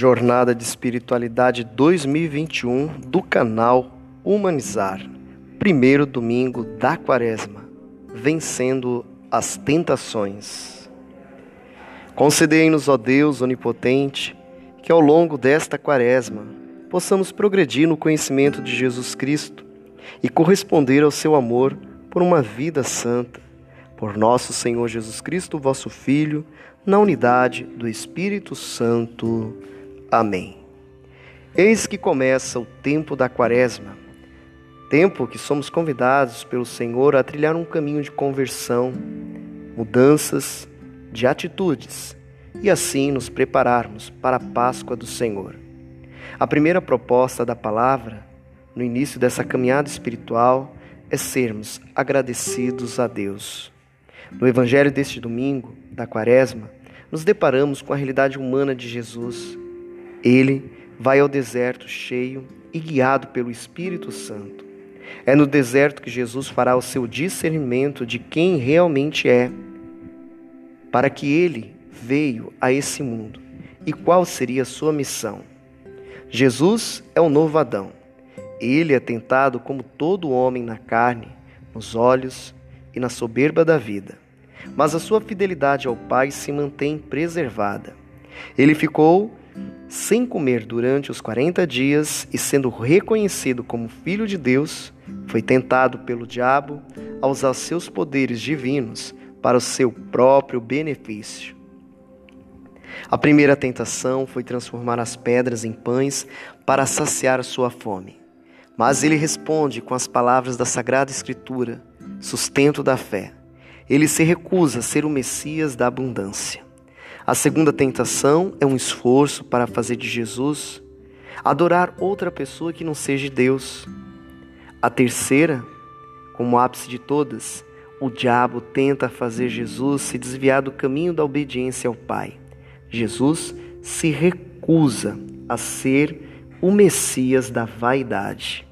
Jornada de Espiritualidade 2021 do canal Humanizar. Primeiro domingo da Quaresma. Vencendo as tentações. Concedei-nos, ó Deus onipotente, que ao longo desta Quaresma possamos progredir no conhecimento de Jesus Cristo e corresponder ao seu amor por uma vida santa. Por nosso Senhor Jesus Cristo, vosso Filho, na unidade do Espírito Santo. Amém. Eis que começa o tempo da Quaresma, tempo que somos convidados pelo Senhor a trilhar um caminho de conversão, mudanças de atitudes e assim nos prepararmos para a Páscoa do Senhor. A primeira proposta da palavra, no início dessa caminhada espiritual, é sermos agradecidos a Deus. No Evangelho deste domingo, da Quaresma, nos deparamos com a realidade humana de Jesus ele vai ao deserto cheio e guiado pelo Espírito Santo. É no deserto que Jesus fará o seu discernimento de quem realmente é, para que ele veio a esse mundo e qual seria a sua missão. Jesus é o novo Adão. Ele é tentado como todo homem na carne, nos olhos e na soberba da vida. Mas a sua fidelidade ao Pai se mantém preservada. Ele ficou sem comer durante os quarenta dias e sendo reconhecido como filho de Deus, foi tentado pelo diabo a usar seus poderes divinos para o seu próprio benefício. A primeira tentação foi transformar as pedras em pães para saciar sua fome. Mas ele responde com as palavras da Sagrada Escritura, sustento da fé. Ele se recusa a ser o Messias da abundância. A segunda tentação é um esforço para fazer de Jesus adorar outra pessoa que não seja Deus. A terceira, como ápice de todas, o diabo tenta fazer Jesus se desviar do caminho da obediência ao Pai. Jesus se recusa a ser o Messias da vaidade.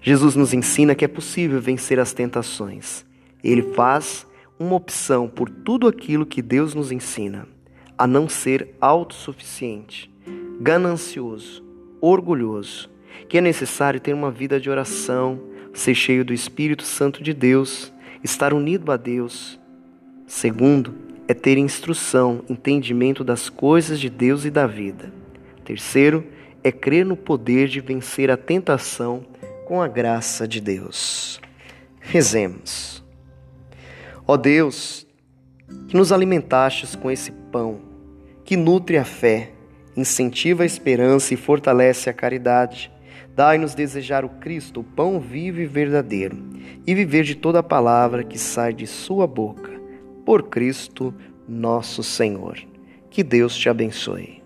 Jesus nos ensina que é possível vencer as tentações. Ele faz uma opção por tudo aquilo que Deus nos ensina a não ser autossuficiente, ganancioso, orgulhoso, que é necessário ter uma vida de oração, ser cheio do Espírito Santo de Deus, estar unido a Deus. Segundo, é ter instrução, entendimento das coisas de Deus e da vida. Terceiro, é crer no poder de vencer a tentação com a graça de Deus. Rezemos. Ó Deus, que nos alimentastes com esse pão que nutre a fé, incentiva a esperança e fortalece a caridade. Dai-nos desejar o Cristo, o pão vivo e verdadeiro, e viver de toda a palavra que sai de Sua boca. Por Cristo, nosso Senhor. Que Deus te abençoe.